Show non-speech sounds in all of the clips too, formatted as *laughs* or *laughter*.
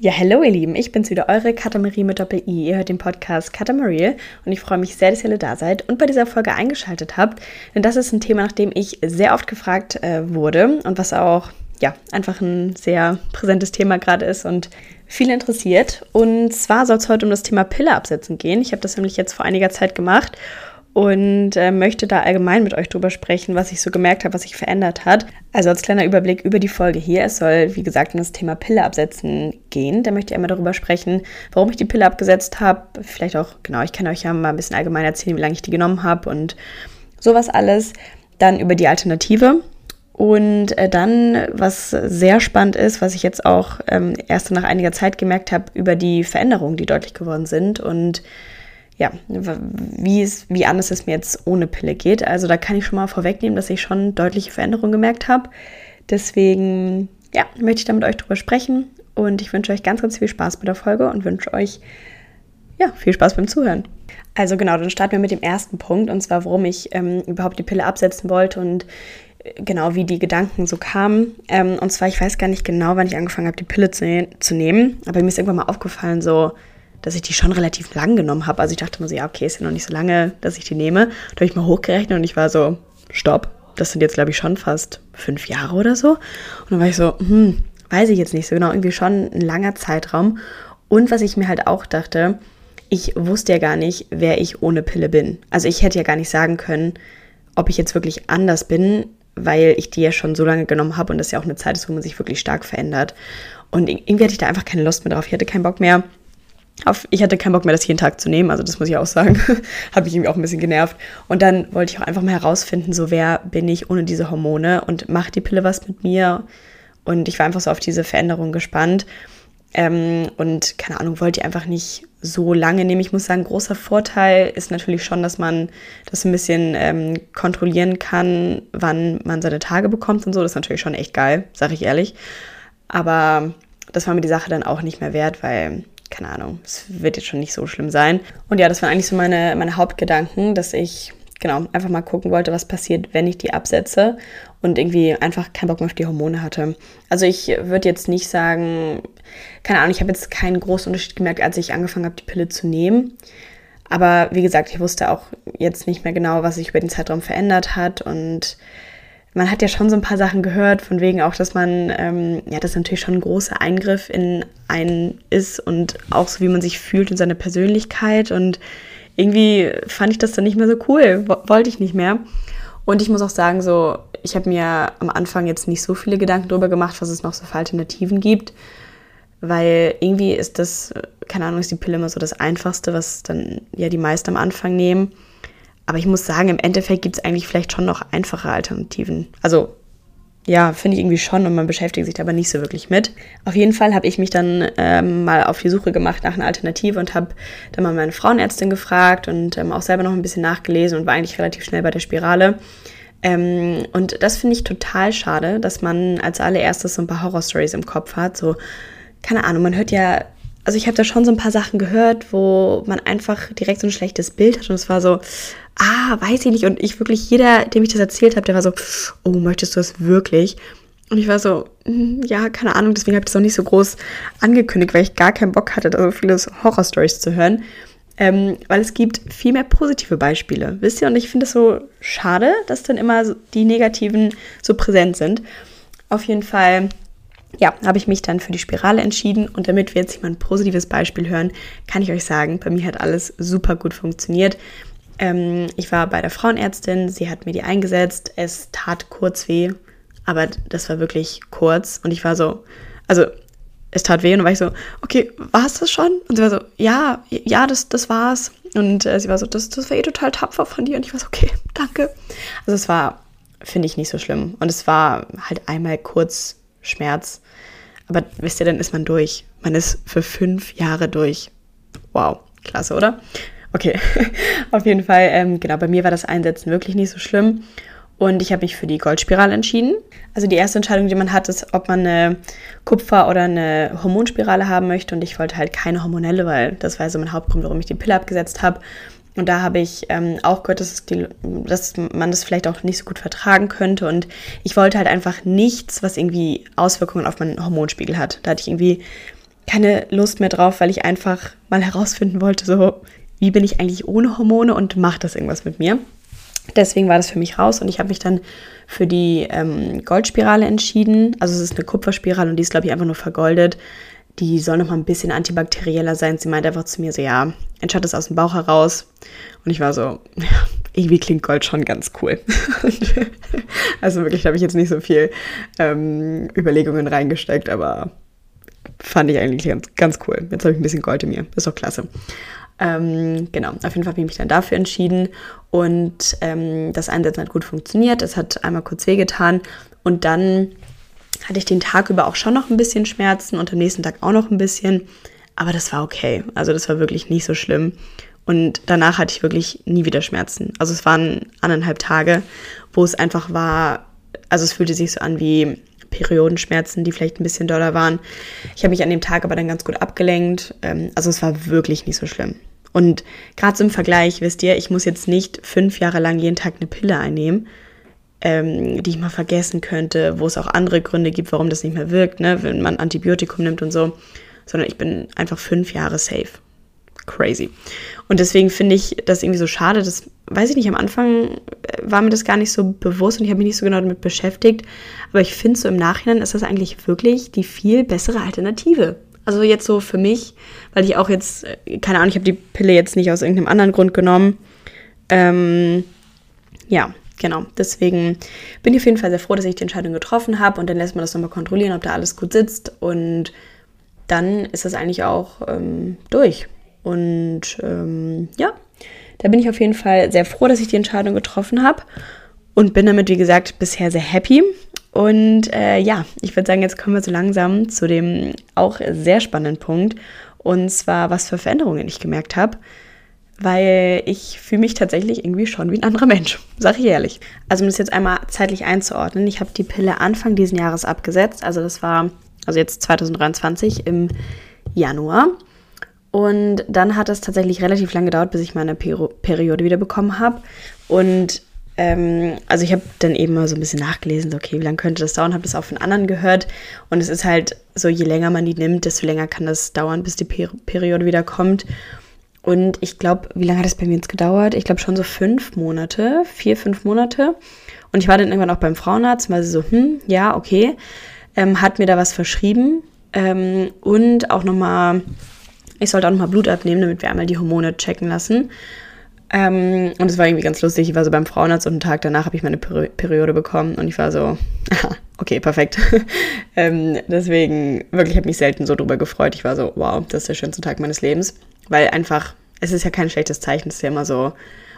Ja, hallo ihr Lieben, ich bin's wieder, eure Katamarie mit Doppel-I. Ihr hört den Podcast Katamarie und ich freue mich sehr, dass ihr alle da seid und bei dieser Folge eingeschaltet habt, denn das ist ein Thema, nach dem ich sehr oft gefragt äh, wurde und was auch, ja, einfach ein sehr präsentes Thema gerade ist und viel interessiert. Und zwar soll es heute um das Thema Pille absetzen gehen. Ich habe das nämlich jetzt vor einiger Zeit gemacht und äh, möchte da allgemein mit euch drüber sprechen, was ich so gemerkt habe, was sich verändert hat. Also als kleiner Überblick über die Folge hier. Es soll, wie gesagt, um das Thema Pille absetzen gehen. Da möchte ich einmal darüber sprechen, warum ich die Pille abgesetzt habe. Vielleicht auch, genau, ich kann euch ja mal ein bisschen allgemein erzählen, wie lange ich die genommen habe und sowas alles. Dann über die Alternative. Und äh, dann, was sehr spannend ist, was ich jetzt auch ähm, erst nach einiger Zeit gemerkt habe, über die Veränderungen, die deutlich geworden sind und ja, wie, es, wie anders es mir jetzt ohne Pille geht. Also da kann ich schon mal vorwegnehmen, dass ich schon deutliche Veränderungen gemerkt habe. Deswegen, ja, möchte ich da mit euch drüber sprechen und ich wünsche euch ganz, ganz viel Spaß mit der Folge und wünsche euch, ja, viel Spaß beim Zuhören. Also genau, dann starten wir mit dem ersten Punkt und zwar, warum ich ähm, überhaupt die Pille absetzen wollte und äh, genau wie die Gedanken so kamen. Ähm, und zwar, ich weiß gar nicht genau, wann ich angefangen habe, die Pille zu, ne zu nehmen, aber mir ist irgendwann mal aufgefallen, so, dass ich die schon relativ lang genommen habe. Also ich dachte mir so, ja, okay, ist ja noch nicht so lange, dass ich die nehme. Da habe ich mal hochgerechnet und ich war so, stopp, das sind jetzt, glaube ich, schon fast fünf Jahre oder so. Und dann war ich so, hm, weiß ich jetzt nicht so genau, irgendwie schon ein langer Zeitraum. Und was ich mir halt auch dachte, ich wusste ja gar nicht, wer ich ohne Pille bin. Also ich hätte ja gar nicht sagen können, ob ich jetzt wirklich anders bin, weil ich die ja schon so lange genommen habe und das ja auch eine Zeit ist, wo man sich wirklich stark verändert. Und irgendwie hatte ich da einfach keine Lust mehr drauf. Ich hatte keinen Bock mehr, auf, ich hatte keinen Bock mehr, das jeden Tag zu nehmen, also das muss ich auch sagen. *laughs* Habe ich irgendwie auch ein bisschen genervt. Und dann wollte ich auch einfach mal herausfinden, so wer bin ich ohne diese Hormone und macht die Pille was mit mir? Und ich war einfach so auf diese Veränderung gespannt. Ähm, und keine Ahnung, wollte ich einfach nicht so lange nehmen. Ich muss sagen, großer Vorteil ist natürlich schon, dass man das ein bisschen ähm, kontrollieren kann, wann man seine Tage bekommt und so. Das ist natürlich schon echt geil, sage ich ehrlich. Aber das war mir die Sache dann auch nicht mehr wert, weil keine Ahnung, es wird jetzt schon nicht so schlimm sein. Und ja, das waren eigentlich so meine, meine Hauptgedanken, dass ich genau einfach mal gucken wollte, was passiert, wenn ich die absetze und irgendwie einfach keinen Bock mehr auf die Hormone hatte. Also ich würde jetzt nicht sagen, keine Ahnung, ich habe jetzt keinen großen Unterschied gemerkt, als ich angefangen habe, die Pille zu nehmen. Aber wie gesagt, ich wusste auch jetzt nicht mehr genau, was sich über den Zeitraum verändert hat und man hat ja schon so ein paar Sachen gehört, von wegen auch, dass man, ähm, ja, das natürlich schon ein großer Eingriff in einen ist und auch so, wie man sich fühlt in seiner Persönlichkeit. Und irgendwie fand ich das dann nicht mehr so cool, wollte ich nicht mehr. Und ich muss auch sagen, so, ich habe mir am Anfang jetzt nicht so viele Gedanken darüber gemacht, was es noch so für Alternativen gibt, weil irgendwie ist das, keine Ahnung, ist die Pille immer so das Einfachste, was dann ja die meisten am Anfang nehmen. Aber ich muss sagen, im Endeffekt gibt es eigentlich vielleicht schon noch einfache Alternativen. Also ja, finde ich irgendwie schon und man beschäftigt sich da aber nicht so wirklich mit. Auf jeden Fall habe ich mich dann ähm, mal auf die Suche gemacht nach einer Alternative und habe dann mal meine Frauenärztin gefragt und ähm, auch selber noch ein bisschen nachgelesen und war eigentlich relativ schnell bei der Spirale. Ähm, und das finde ich total schade, dass man als allererstes so ein paar Horrorstories im Kopf hat. So, keine Ahnung, man hört ja also ich habe da schon so ein paar Sachen gehört, wo man einfach direkt so ein schlechtes Bild hat und es war so, ah, weiß ich nicht. Und ich wirklich, jeder, dem ich das erzählt habe, der war so, oh, möchtest du das wirklich? Und ich war so, hm, ja, keine Ahnung, deswegen habe ich das auch nicht so groß angekündigt, weil ich gar keinen Bock hatte, da so viele Horrorstories zu hören. Ähm, weil es gibt viel mehr positive Beispiele, wisst ihr? Und ich finde es so schade, dass dann immer die negativen so präsent sind. Auf jeden Fall ja, habe ich mich dann für die Spirale entschieden und damit wir jetzt hier mal ein positives Beispiel hören, kann ich euch sagen, bei mir hat alles super gut funktioniert. Ähm, ich war bei der Frauenärztin, sie hat mir die eingesetzt, es tat kurz weh, aber das war wirklich kurz und ich war so, also es tat weh und dann war ich so, okay, war es das schon? Und sie war so, ja, ja, das, das war's. Und äh, sie war so, das, das war eh total tapfer von dir und ich war so, okay, danke. Also es war, finde ich, nicht so schlimm und es war halt einmal kurz Schmerz. Aber wisst ihr, dann ist man durch. Man ist für fünf Jahre durch. Wow, klasse, oder? Okay, *laughs* auf jeden Fall, ähm, genau, bei mir war das Einsetzen wirklich nicht so schlimm. Und ich habe mich für die Goldspirale entschieden. Also die erste Entscheidung, die man hat, ist, ob man eine Kupfer- oder eine Hormonspirale haben möchte. Und ich wollte halt keine hormonelle, weil das war so mein Hauptgrund, warum ich die Pille abgesetzt habe. Und da habe ich ähm, auch gehört, dass, die, dass, man das vielleicht auch nicht so gut vertragen könnte. Und ich wollte halt einfach nichts, was irgendwie Auswirkungen auf meinen Hormonspiegel hat. Da hatte ich irgendwie keine Lust mehr drauf, weil ich einfach mal herausfinden wollte, so, wie bin ich eigentlich ohne Hormone und macht das irgendwas mit mir? Deswegen war das für mich raus und ich habe mich dann für die ähm, Goldspirale entschieden. Also es ist eine Kupferspirale und die ist, glaube ich, einfach nur vergoldet. Die soll noch mal ein bisschen antibakterieller sein. Sie meint einfach zu mir so, ja, entschatte es aus dem Bauch heraus. Und ich war so, ja, *laughs* irgendwie klingt Gold schon ganz cool. *laughs* also wirklich, da habe ich jetzt nicht so viel ähm, Überlegungen reingesteckt, aber fand ich eigentlich ganz, ganz cool. Jetzt habe ich ein bisschen Gold in mir. Ist doch klasse. Ähm, genau, auf jeden Fall habe ich mich dann dafür entschieden und ähm, das Einsetzen hat gut funktioniert. Es hat einmal kurz wehgetan und dann hatte ich den Tag über auch schon noch ein bisschen Schmerzen und am nächsten Tag auch noch ein bisschen, aber das war okay. Also das war wirklich nicht so schlimm. Und danach hatte ich wirklich nie wieder Schmerzen. Also es waren anderthalb Tage, wo es einfach war, also es fühlte sich so an wie Periodenschmerzen, die vielleicht ein bisschen doller waren. Ich habe mich an dem Tag aber dann ganz gut abgelenkt. Ähm, also es war wirklich nicht so schlimm. Und gerade so im Vergleich, wisst ihr, ich muss jetzt nicht fünf Jahre lang jeden Tag eine Pille einnehmen, ähm, die ich mal vergessen könnte, wo es auch andere Gründe gibt, warum das nicht mehr wirkt, ne, wenn man Antibiotikum nimmt und so, sondern ich bin einfach fünf Jahre safe. Crazy. Und deswegen finde ich das irgendwie so schade, das weiß ich nicht, am Anfang äh, war mir das gar nicht so bewusst und ich habe mich nicht so genau damit beschäftigt, aber ich finde so im Nachhinein ist das eigentlich wirklich die viel bessere Alternative. Also jetzt so für mich, weil ich auch jetzt, äh, keine Ahnung, ich habe die Pille jetzt nicht aus irgendeinem anderen Grund genommen. Ähm, ja, genau. Deswegen bin ich auf jeden Fall sehr froh, dass ich die Entscheidung getroffen habe und dann lässt man das nochmal kontrollieren, ob da alles gut sitzt und dann ist das eigentlich auch ähm, durch. Und ähm, ja, da bin ich auf jeden Fall sehr froh, dass ich die Entscheidung getroffen habe und bin damit, wie gesagt, bisher sehr happy. Und äh, ja, ich würde sagen, jetzt kommen wir so langsam zu dem auch sehr spannenden Punkt. Und zwar, was für Veränderungen ich gemerkt habe. Weil ich fühle mich tatsächlich irgendwie schon wie ein anderer Mensch, *laughs* sage ich ehrlich. Also um das jetzt einmal zeitlich einzuordnen, ich habe die Pille Anfang diesen Jahres abgesetzt. Also das war, also jetzt 2023 im Januar. Und dann hat es tatsächlich relativ lange gedauert, bis ich meine Peri Periode wieder bekommen habe. Und ähm, also ich habe dann eben mal so ein bisschen nachgelesen, so, okay, wie lange könnte das dauern, habe das auch von anderen gehört. Und es ist halt so, je länger man die nimmt, desto länger kann das dauern, bis die per Periode wieder kommt. Und ich glaube, wie lange hat das bei mir jetzt gedauert? Ich glaube schon so fünf Monate, vier, fünf Monate. Und ich war dann irgendwann auch beim Frauenarzt, sie so, hm, ja, okay, ähm, hat mir da was verschrieben. Ähm, und auch nochmal, ich sollte auch nochmal Blut abnehmen, damit wir einmal die Hormone checken lassen. Ähm, und es war irgendwie ganz lustig. Ich war so beim Frauenarzt und einen Tag danach habe ich meine Peri Periode bekommen und ich war so, okay, perfekt. *laughs* ähm, deswegen, wirklich, ich habe mich selten so drüber gefreut. Ich war so, wow, das ist der schönste Tag meines Lebens. Weil einfach, es ist ja kein schlechtes Zeichen. Es ist ja immer so,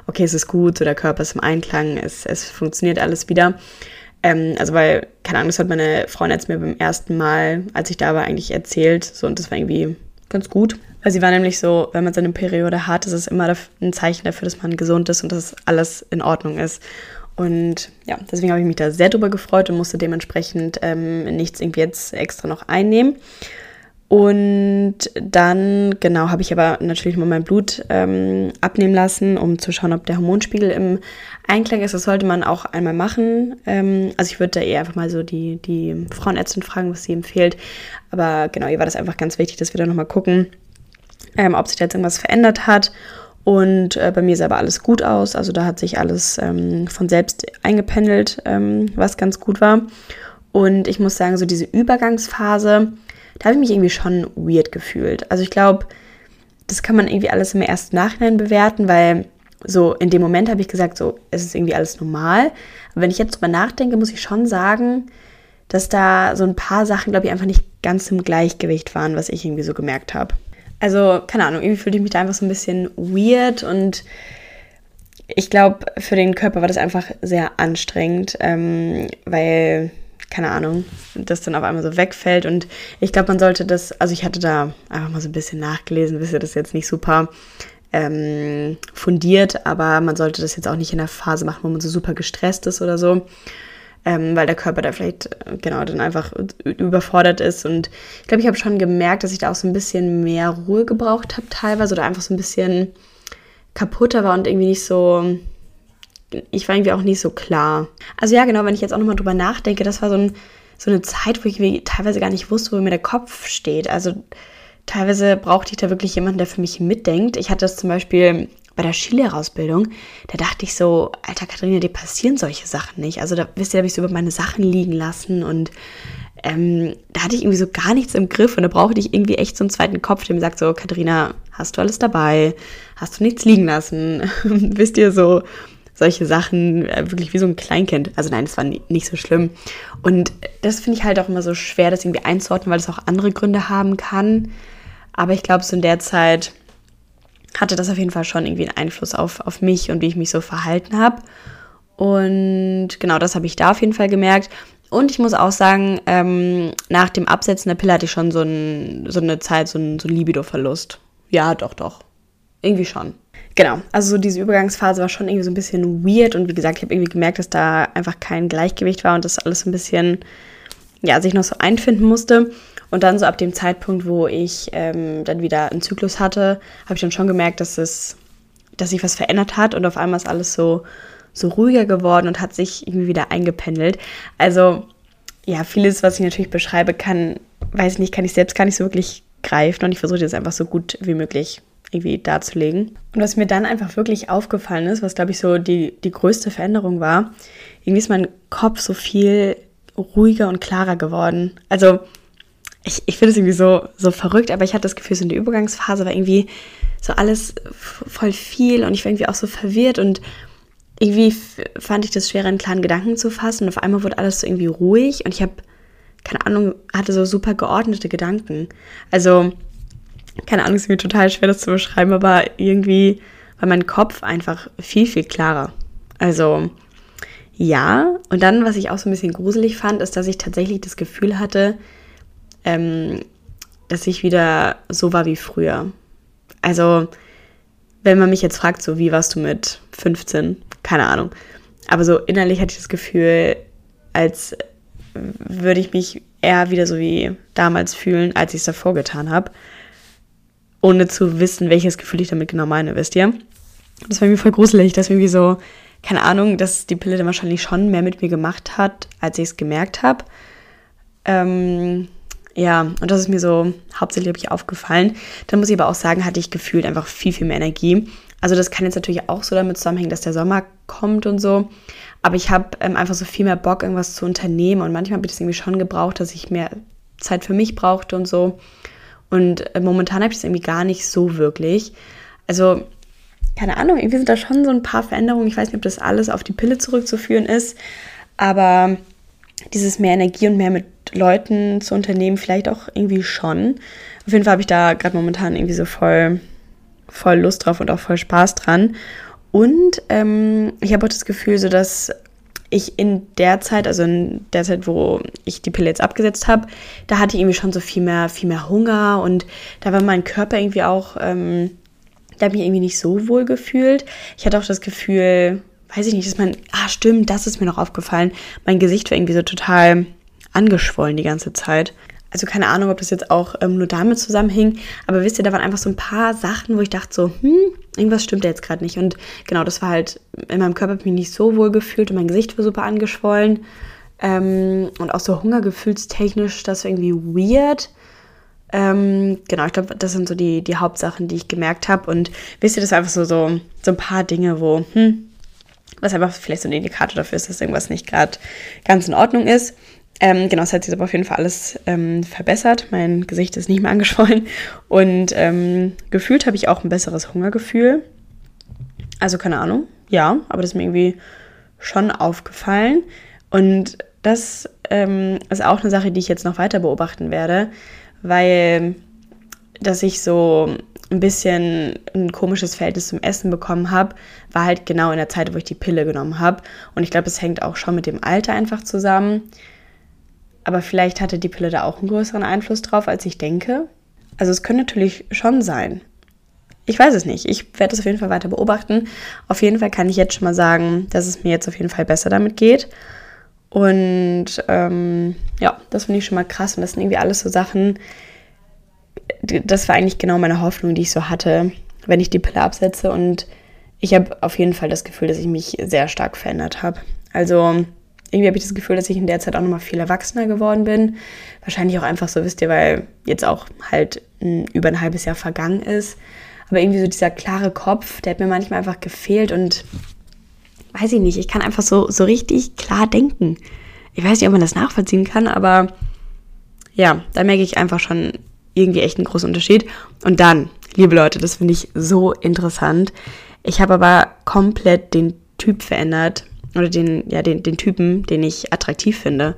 okay, es ist gut, so der Körper ist im Einklang, es, es funktioniert alles wieder. Ähm, also, weil, keine Ahnung, das hat meine Freundin jetzt mir beim ersten Mal, als ich da war, eigentlich erzählt. So, und das war irgendwie ganz gut. Weil sie war nämlich so, wenn man seine Periode hat, ist es immer ein Zeichen dafür, dass man gesund ist und dass alles in Ordnung ist. Und ja, deswegen habe ich mich da sehr drüber gefreut und musste dementsprechend ähm, nichts irgendwie jetzt extra noch einnehmen. Und dann, genau, habe ich aber natürlich mal mein Blut ähm, abnehmen lassen, um zu schauen, ob der Hormonspiegel im Einklang ist. Das sollte man auch einmal machen. Ähm, also ich würde da eher einfach mal so die, die Frauenärztin fragen, was sie empfiehlt. Aber genau, ihr war das einfach ganz wichtig, dass wir da nochmal gucken, ähm, ob sich da jetzt irgendwas verändert hat. Und äh, bei mir sah aber alles gut aus. Also da hat sich alles ähm, von selbst eingependelt, ähm, was ganz gut war. Und ich muss sagen, so diese Übergangsphase, da habe ich mich irgendwie schon weird gefühlt. Also ich glaube, das kann man irgendwie alles im ersten Nachhinein bewerten, weil so in dem Moment habe ich gesagt, so es ist irgendwie alles normal. Aber wenn ich jetzt drüber nachdenke, muss ich schon sagen, dass da so ein paar Sachen, glaube ich, einfach nicht ganz im Gleichgewicht waren, was ich irgendwie so gemerkt habe. Also, keine Ahnung, irgendwie fühlte ich mich da einfach so ein bisschen weird und ich glaube, für den Körper war das einfach sehr anstrengend, ähm, weil keine Ahnung, das dann auf einmal so wegfällt. Und ich glaube, man sollte das, also ich hatte da einfach mal so ein bisschen nachgelesen, wisst ihr, das jetzt nicht super ähm, fundiert, aber man sollte das jetzt auch nicht in der Phase machen, wo man so super gestresst ist oder so. Ähm, weil der Körper da vielleicht äh, genau dann einfach überfordert ist. Und ich glaube, ich habe schon gemerkt, dass ich da auch so ein bisschen mehr Ruhe gebraucht habe teilweise oder einfach so ein bisschen kaputter war und irgendwie nicht so, ich war irgendwie auch nicht so klar. Also ja, genau, wenn ich jetzt auch nochmal drüber nachdenke, das war so, ein, so eine Zeit, wo ich teilweise gar nicht wusste, wo mir der Kopf steht. Also teilweise brauchte ich da wirklich jemanden, der für mich mitdenkt. Ich hatte das zum Beispiel bei der Skilehrerausbildung, da dachte ich so, alter Katharina, dir passieren solche Sachen nicht. Also da wisst ihr, habe ich so über meine Sachen liegen lassen und ähm, da hatte ich irgendwie so gar nichts im Griff und da brauchte ich irgendwie echt so einen zweiten Kopf, der mir sagt so, Katharina, hast du alles dabei? Hast du nichts liegen lassen? *laughs* wisst ihr so, solche Sachen, äh, wirklich wie so ein Kleinkind. Also nein, das war nicht so schlimm. Und das finde ich halt auch immer so schwer, das irgendwie einzuordnen, weil es auch andere Gründe haben kann. Aber ich glaube, so in der Zeit hatte das auf jeden Fall schon irgendwie einen Einfluss auf, auf mich und wie ich mich so verhalten habe. Und genau das habe ich da auf jeden Fall gemerkt. Und ich muss auch sagen, ähm, nach dem Absetzen der Pille hatte ich schon so, ein, so eine Zeit, so ein, so ein Libido-Verlust. Ja, doch, doch. Irgendwie schon. Genau, also so diese Übergangsphase war schon irgendwie so ein bisschen weird und wie gesagt, ich habe irgendwie gemerkt, dass da einfach kein Gleichgewicht war und das alles ein bisschen, ja, sich noch so einfinden musste. Und dann so ab dem Zeitpunkt, wo ich ähm, dann wieder einen Zyklus hatte, habe ich dann schon gemerkt, dass es, dass sich was verändert hat und auf einmal ist alles so, so ruhiger geworden und hat sich irgendwie wieder eingependelt. Also ja, vieles, was ich natürlich beschreibe, kann, weiß ich nicht, kann ich selbst gar nicht so wirklich greifen und ich versuche das einfach so gut wie möglich irgendwie darzulegen. Und was mir dann einfach wirklich aufgefallen ist, was glaube ich so die, die größte Veränderung war, irgendwie ist mein Kopf so viel ruhiger und klarer geworden. Also ich, ich finde es irgendwie so, so verrückt, aber ich hatte das Gefühl, so in der Übergangsphase war irgendwie so alles voll viel und ich war irgendwie auch so verwirrt und irgendwie fand ich das schwer, einen klaren Gedanken zu fassen und auf einmal wurde alles so irgendwie ruhig und ich habe, keine Ahnung, hatte so super geordnete Gedanken. Also keine Ahnung, es ist mir total schwer, das zu beschreiben, aber irgendwie war mein Kopf einfach viel, viel klarer. Also ja, und dann, was ich auch so ein bisschen gruselig fand, ist, dass ich tatsächlich das Gefühl hatte, ähm, dass ich wieder so war wie früher. Also, wenn man mich jetzt fragt, so wie warst du mit 15? Keine Ahnung. Aber so innerlich hatte ich das Gefühl, als würde ich mich eher wieder so wie damals fühlen, als ich es davor getan habe ohne zu wissen, welches Gefühl ich damit genau meine, wisst ihr? Das war irgendwie voll gruselig, dass irgendwie so, keine Ahnung, dass die Pille dann wahrscheinlich schon mehr mit mir gemacht hat, als ich es gemerkt habe. Ähm, ja, und das ist mir so hauptsächlich ich aufgefallen. Dann muss ich aber auch sagen, hatte ich gefühlt einfach viel, viel mehr Energie. Also das kann jetzt natürlich auch so damit zusammenhängen, dass der Sommer kommt und so. Aber ich habe ähm, einfach so viel mehr Bock, irgendwas zu unternehmen. Und manchmal habe ich das irgendwie schon gebraucht, dass ich mehr Zeit für mich brauchte und so. Und äh, momentan habe ich es irgendwie gar nicht so wirklich. Also, keine Ahnung, irgendwie sind da schon so ein paar Veränderungen. Ich weiß nicht, ob das alles auf die Pille zurückzuführen ist, aber dieses mehr Energie und mehr mit Leuten zu unternehmen, vielleicht auch irgendwie schon. Auf jeden Fall habe ich da gerade momentan irgendwie so voll, voll Lust drauf und auch voll Spaß dran. Und ähm, ich habe auch das Gefühl, so dass ich in der Zeit, also in der Zeit, wo ich die Pille jetzt abgesetzt habe, da hatte ich irgendwie schon so viel mehr, viel mehr Hunger und da war mein Körper irgendwie auch, ähm, da habe ich irgendwie nicht so wohl gefühlt. Ich hatte auch das Gefühl, weiß ich nicht, dass mein, ah stimmt, das ist mir noch aufgefallen, mein Gesicht war irgendwie so total angeschwollen die ganze Zeit. Also keine Ahnung, ob das jetzt auch ähm, nur damit zusammenhing, aber wisst ihr, da waren einfach so ein paar Sachen, wo ich dachte so, hm, irgendwas stimmt jetzt gerade nicht. Und genau, das war halt, in meinem Körper habe ich mich nicht so wohl gefühlt und mein Gesicht war super angeschwollen. Ähm, und auch so hungergefühlstechnisch, das war irgendwie weird. Ähm, genau, ich glaube, das sind so die, die Hauptsachen, die ich gemerkt habe. Und wisst ihr, das war einfach so, so, so ein paar Dinge, wo, hm, was einfach vielleicht so ein Indikator dafür ist, dass irgendwas nicht gerade ganz in Ordnung ist. Ähm, genau, es hat sich aber auf jeden Fall alles ähm, verbessert. Mein Gesicht ist nicht mehr *laughs* angeschwollen. Und ähm, gefühlt habe ich auch ein besseres Hungergefühl. Also keine Ahnung, ja, aber das ist mir irgendwie schon aufgefallen. Und das ähm, ist auch eine Sache, die ich jetzt noch weiter beobachten werde, weil dass ich so ein bisschen ein komisches Verhältnis zum Essen bekommen habe, war halt genau in der Zeit, wo ich die Pille genommen habe. Und ich glaube, es hängt auch schon mit dem Alter einfach zusammen. Aber vielleicht hatte die Pille da auch einen größeren Einfluss drauf, als ich denke. Also es könnte natürlich schon sein. Ich weiß es nicht. Ich werde es auf jeden Fall weiter beobachten. Auf jeden Fall kann ich jetzt schon mal sagen, dass es mir jetzt auf jeden Fall besser damit geht. Und ähm, ja, das finde ich schon mal krass. Und das sind irgendwie alles so Sachen, das war eigentlich genau meine Hoffnung, die ich so hatte, wenn ich die Pille absetze. Und ich habe auf jeden Fall das Gefühl, dass ich mich sehr stark verändert habe. Also irgendwie habe ich das Gefühl, dass ich in der Zeit auch nochmal viel erwachsener geworden bin. Wahrscheinlich auch einfach so, wisst ihr, weil jetzt auch halt ein, über ein halbes Jahr vergangen ist. Aber irgendwie so dieser klare Kopf, der hat mir manchmal einfach gefehlt und weiß ich nicht, ich kann einfach so, so richtig klar denken. Ich weiß nicht, ob man das nachvollziehen kann, aber ja, da merke ich einfach schon irgendwie echt einen großen Unterschied. Und dann, liebe Leute, das finde ich so interessant. Ich habe aber komplett den Typ verändert oder den, ja, den, den Typen, den ich attraktiv finde.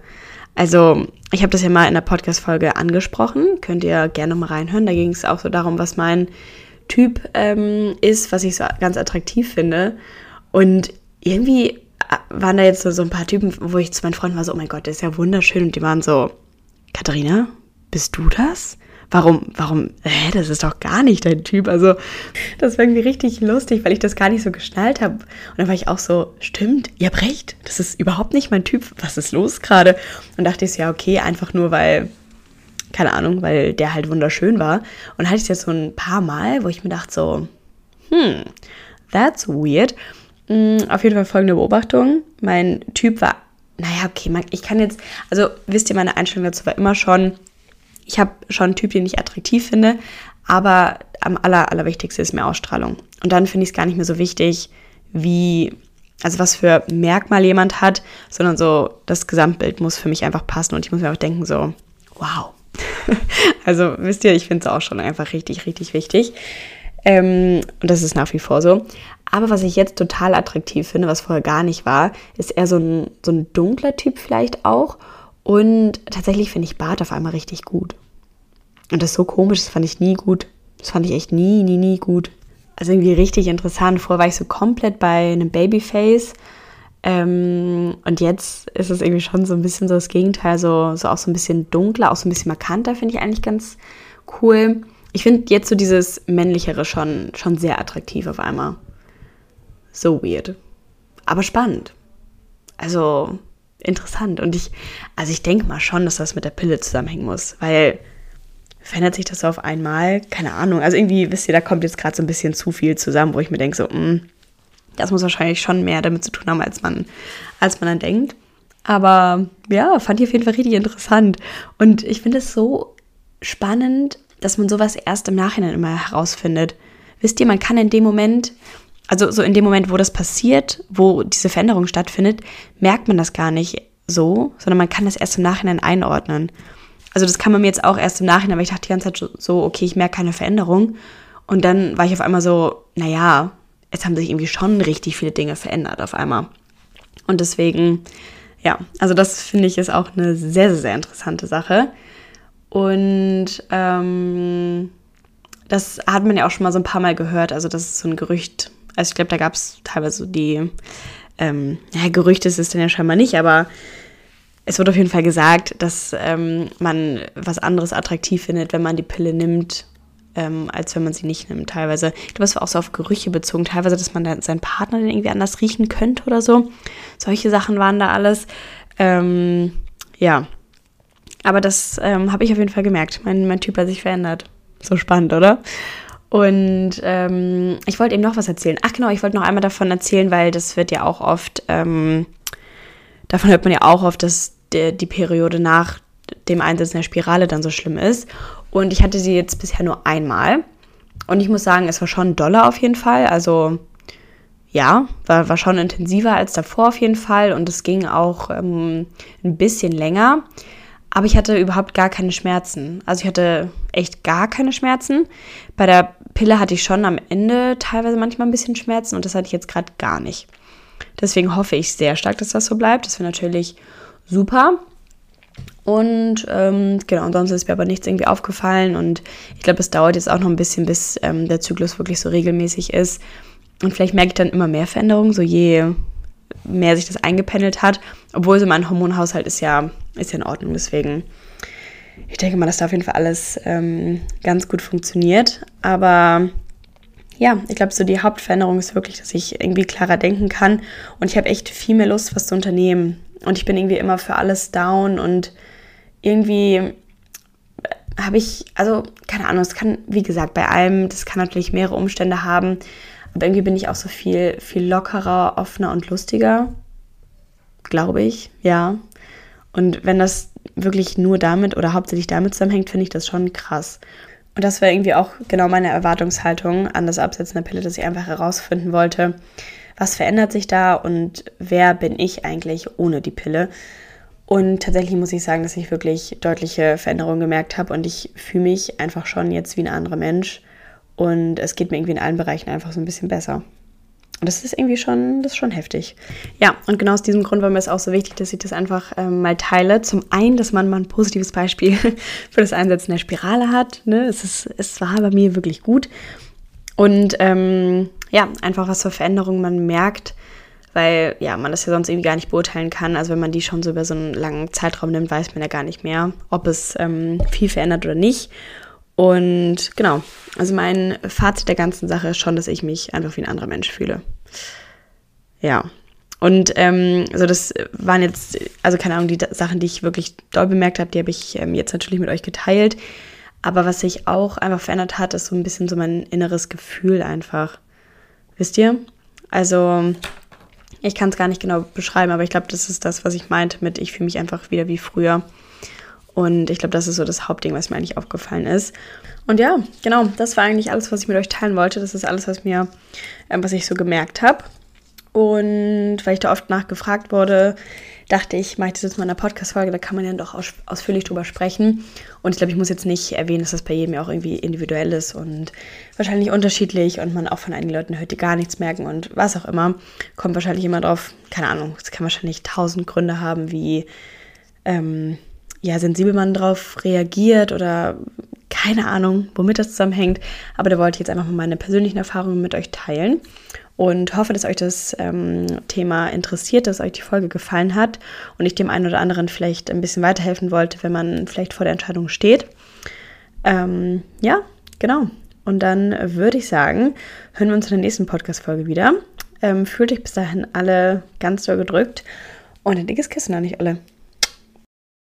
Also, ich habe das ja mal in der Podcast-Folge angesprochen. Könnt ihr gerne mal reinhören. Da ging es auch so darum, was mein Typ ähm, ist, was ich so ganz attraktiv finde. Und irgendwie äh, waren da jetzt so, so ein paar Typen, wo ich zu meinen Freunden war so, oh mein Gott, der ist ja wunderschön. Und die waren so, Katharina, bist du das? Warum, warum, hä, das ist doch gar nicht dein Typ. Also, das war irgendwie richtig lustig, weil ich das gar nicht so geschnallt habe. Und dann war ich auch so, stimmt, ihr habt recht, das ist überhaupt nicht mein Typ. Was ist los gerade? Und dachte ich so, ja, okay, einfach nur, weil, keine Ahnung, weil der halt wunderschön war. Und hatte ich das so ein paar Mal, wo ich mir dachte so, hm, that's weird. Mhm, auf jeden Fall folgende Beobachtung. Mein Typ war, naja, okay, ich kann jetzt, also wisst ihr, meine Einstellung dazu war immer schon, ich habe schon einen Typ, den ich attraktiv finde, aber am aller, allerwichtigsten ist mir Ausstrahlung. Und dann finde ich es gar nicht mehr so wichtig, wie, also was für Merkmal jemand hat, sondern so das Gesamtbild muss für mich einfach passen und ich muss mir auch denken, so, wow. *laughs* also wisst ihr, ich finde es auch schon einfach richtig, richtig wichtig. Ähm, und das ist nach wie vor so. Aber was ich jetzt total attraktiv finde, was vorher gar nicht war, ist eher so ein, so ein dunkler Typ vielleicht auch. Und tatsächlich finde ich Bart auf einmal richtig gut. Und das ist so komisch, das fand ich nie gut. Das fand ich echt nie, nie, nie gut. Also irgendwie richtig interessant. Vorher war ich so komplett bei einem Babyface. Ähm, und jetzt ist es irgendwie schon so ein bisschen so das Gegenteil, so, so auch so ein bisschen dunkler, auch so ein bisschen markanter, finde ich eigentlich ganz cool. Ich finde jetzt so dieses männlichere schon, schon sehr attraktiv auf einmal. So weird. Aber spannend. Also interessant. Und ich, also ich denke mal schon, dass das mit der Pille zusammenhängen muss, weil verändert sich das so auf einmal? Keine Ahnung. Also irgendwie, wisst ihr, da kommt jetzt gerade so ein bisschen zu viel zusammen, wo ich mir denke, so, mh, mm, das muss wahrscheinlich schon mehr damit zu tun haben, als man, als man dann denkt. Aber ja, fand ich auf jeden Fall richtig interessant. Und ich finde es so spannend, dass man sowas erst im Nachhinein immer herausfindet. Wisst ihr, man kann in dem Moment, also so in dem Moment, wo das passiert, wo diese Veränderung stattfindet, merkt man das gar nicht so, sondern man kann das erst im Nachhinein einordnen. Also das kann man mir jetzt auch erst im Nachhinein, weil ich dachte die ganze Zeit so, okay, ich merke keine Veränderung. Und dann war ich auf einmal so, naja, es haben sich irgendwie schon richtig viele Dinge verändert auf einmal. Und deswegen, ja, also das finde ich ist auch eine sehr, sehr, sehr interessante Sache. Und ähm, das hat man ja auch schon mal so ein paar Mal gehört. Also das ist so ein Gerücht. Also ich glaube, da gab es teilweise so die, ähm, ja, Gerüchte ist es dann ja scheinbar nicht, aber es wird auf jeden Fall gesagt, dass ähm, man was anderes attraktiv findet, wenn man die Pille nimmt, ähm, als wenn man sie nicht nimmt. Teilweise, ich glaube, es war auch so auf Gerüche bezogen. Teilweise, dass man dann seinen Partner dann irgendwie anders riechen könnte oder so. Solche Sachen waren da alles. Ähm, ja. Aber das ähm, habe ich auf jeden Fall gemerkt. Mein, mein Typ hat sich verändert. So spannend, oder? Und ähm, ich wollte eben noch was erzählen. Ach genau, ich wollte noch einmal davon erzählen, weil das wird ja auch oft ähm, davon hört man ja auch oft, dass der, die Periode nach dem Einsetzen der Spirale dann so schlimm ist. Und ich hatte sie jetzt bisher nur einmal. Und ich muss sagen, es war schon doller auf jeden Fall. Also ja, war, war schon intensiver als davor auf jeden Fall. Und es ging auch ähm, ein bisschen länger. Aber ich hatte überhaupt gar keine Schmerzen. Also ich hatte echt gar keine Schmerzen. Bei der Pille hatte ich schon am Ende teilweise manchmal ein bisschen Schmerzen und das hatte ich jetzt gerade gar nicht. Deswegen hoffe ich sehr stark, dass das so bleibt. Das wäre natürlich super. Und ähm, genau, ansonsten ist mir aber nichts irgendwie aufgefallen. Und ich glaube, es dauert jetzt auch noch ein bisschen, bis ähm, der Zyklus wirklich so regelmäßig ist. Und vielleicht merke ich dann immer mehr Veränderungen, so je mehr sich das eingependelt hat. Obwohl so mein Hormonhaushalt ist ja, ist ja in Ordnung. Deswegen, ich denke mal, dass da auf jeden Fall alles ähm, ganz gut funktioniert. Aber ja, ich glaube, so die Hauptveränderung ist wirklich, dass ich irgendwie klarer denken kann und ich habe echt viel mehr Lust, was zu unternehmen. Und ich bin irgendwie immer für alles down und irgendwie habe ich, also keine Ahnung, es kann, wie gesagt, bei allem, das kann natürlich mehrere Umstände haben, aber irgendwie bin ich auch so viel, viel lockerer, offener und lustiger glaube ich, ja. Und wenn das wirklich nur damit oder hauptsächlich damit zusammenhängt, finde ich das schon krass. Und das war irgendwie auch genau meine Erwartungshaltung an das Absetzen der Pille, dass ich einfach herausfinden wollte, was verändert sich da und wer bin ich eigentlich ohne die Pille. Und tatsächlich muss ich sagen, dass ich wirklich deutliche Veränderungen gemerkt habe und ich fühle mich einfach schon jetzt wie ein anderer Mensch und es geht mir irgendwie in allen Bereichen einfach so ein bisschen besser. Und das ist irgendwie schon, das ist schon heftig. Ja, und genau aus diesem Grund war mir es auch so wichtig, dass ich das einfach ähm, mal teile. Zum einen, dass man mal ein positives Beispiel *laughs* für das Einsetzen der Spirale hat. Ne? Es, ist, es war bei mir wirklich gut. Und ähm, ja, einfach was für Veränderungen man merkt, weil ja, man das ja sonst irgendwie gar nicht beurteilen kann. Also wenn man die schon so über so einen langen Zeitraum nimmt, weiß man ja gar nicht mehr, ob es ähm, viel verändert oder nicht. Und genau, also mein Fazit der ganzen Sache ist schon, dass ich mich einfach wie ein anderer Mensch fühle. Ja. Und ähm, also das waren jetzt, also keine Ahnung, die Sachen, die ich wirklich doll bemerkt habe, die habe ich ähm, jetzt natürlich mit euch geteilt. Aber was sich auch einfach verändert hat, ist so ein bisschen so mein inneres Gefühl einfach. Wisst ihr? Also, ich kann es gar nicht genau beschreiben, aber ich glaube, das ist das, was ich meinte mit, ich fühle mich einfach wieder wie früher. Und ich glaube, das ist so das Hauptding, was mir eigentlich aufgefallen ist. Und ja, genau, das war eigentlich alles, was ich mit euch teilen wollte. Das ist alles, was mir, äh, was ich so gemerkt habe. Und weil ich da oft nachgefragt wurde, dachte ich, mache ich das jetzt mal in einer Podcast-Folge, da kann man ja doch aus ausführlich drüber sprechen. Und ich glaube, ich muss jetzt nicht erwähnen, dass das bei jedem ja auch irgendwie individuell ist und wahrscheinlich unterschiedlich und man auch von einigen Leuten hört, die gar nichts merken und was auch immer. Kommt wahrscheinlich immer drauf, keine Ahnung, es kann wahrscheinlich tausend Gründe haben, wie ähm, ja, sensibel man darauf reagiert oder keine Ahnung, womit das zusammenhängt. Aber da wollte ich jetzt einfach mal meine persönlichen Erfahrungen mit euch teilen und hoffe, dass euch das ähm, Thema interessiert, dass euch die Folge gefallen hat und ich dem einen oder anderen vielleicht ein bisschen weiterhelfen wollte, wenn man vielleicht vor der Entscheidung steht. Ähm, ja, genau. Und dann würde ich sagen, hören wir uns in der nächsten Podcast-Folge wieder. Ähm, fühlt euch bis dahin alle ganz doll gedrückt und ein dickes Kissen an euch alle.